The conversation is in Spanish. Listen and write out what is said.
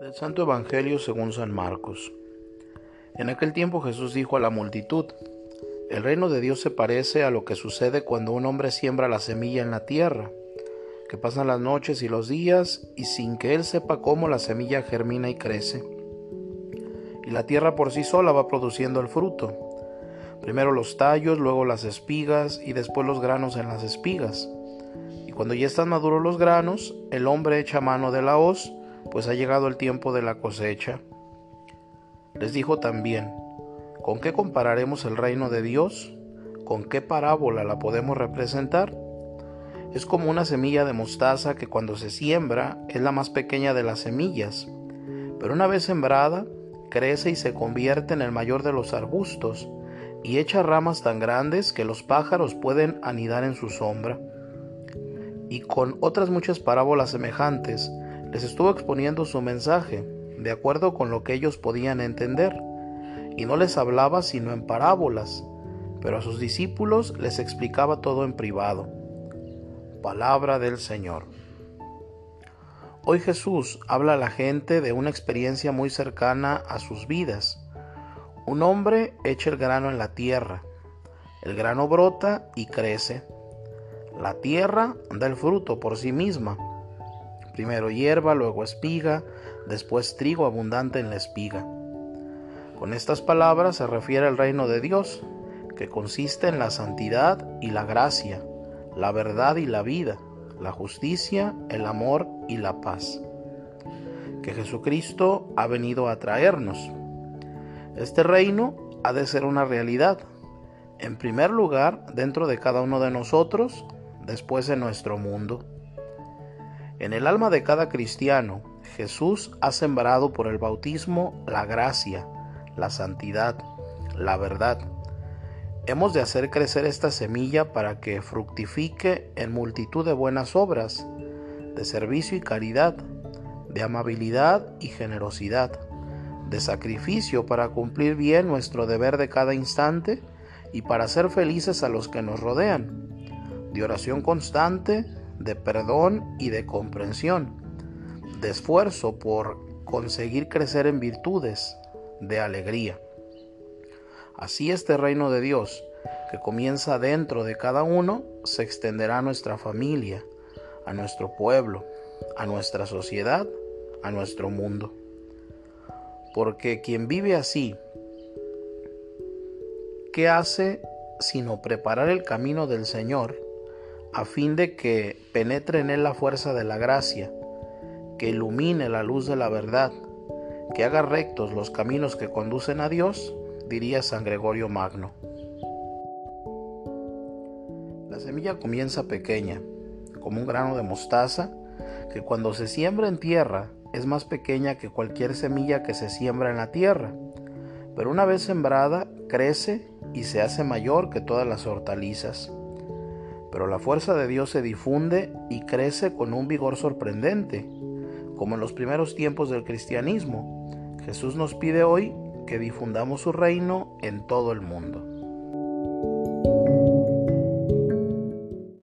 Del Santo Evangelio según San Marcos. En aquel tiempo Jesús dijo a la multitud, El reino de Dios se parece a lo que sucede cuando un hombre siembra la semilla en la tierra, que pasan las noches y los días y sin que él sepa cómo la semilla germina y crece. Y la tierra por sí sola va produciendo el fruto. Primero los tallos, luego las espigas y después los granos en las espigas. Y cuando ya están maduros los granos, el hombre echa mano de la hoz, pues ha llegado el tiempo de la cosecha. Les dijo también, ¿con qué compararemos el reino de Dios? ¿Con qué parábola la podemos representar? Es como una semilla de mostaza que cuando se siembra es la más pequeña de las semillas, pero una vez sembrada, crece y se convierte en el mayor de los arbustos, y echa ramas tan grandes que los pájaros pueden anidar en su sombra. Y con otras muchas parábolas semejantes, les estuvo exponiendo su mensaje, de acuerdo con lo que ellos podían entender, y no les hablaba sino en parábolas, pero a sus discípulos les explicaba todo en privado. Palabra del Señor. Hoy Jesús habla a la gente de una experiencia muy cercana a sus vidas. Un hombre echa el grano en la tierra. El grano brota y crece. La tierra da el fruto por sí misma primero hierba, luego espiga, después trigo abundante en la espiga. Con estas palabras se refiere al reino de Dios, que consiste en la santidad y la gracia, la verdad y la vida, la justicia, el amor y la paz, que Jesucristo ha venido a traernos. Este reino ha de ser una realidad, en primer lugar dentro de cada uno de nosotros, después en nuestro mundo. En el alma de cada cristiano, Jesús ha sembrado por el bautismo la gracia, la santidad, la verdad. Hemos de hacer crecer esta semilla para que fructifique en multitud de buenas obras, de servicio y caridad, de amabilidad y generosidad, de sacrificio para cumplir bien nuestro deber de cada instante y para ser felices a los que nos rodean, de oración constante, de perdón y de comprensión, de esfuerzo por conseguir crecer en virtudes, de alegría. Así este reino de Dios, que comienza dentro de cada uno, se extenderá a nuestra familia, a nuestro pueblo, a nuestra sociedad, a nuestro mundo. Porque quien vive así, ¿qué hace sino preparar el camino del Señor? A fin de que penetre en él la fuerza de la gracia, que ilumine la luz de la verdad, que haga rectos los caminos que conducen a Dios, diría San Gregorio Magno. La semilla comienza pequeña, como un grano de mostaza, que cuando se siembra en tierra es más pequeña que cualquier semilla que se siembra en la tierra, pero una vez sembrada crece y se hace mayor que todas las hortalizas pero la fuerza de Dios se difunde y crece con un vigor sorprendente, como en los primeros tiempos del cristianismo. Jesús nos pide hoy que difundamos su reino en todo el mundo.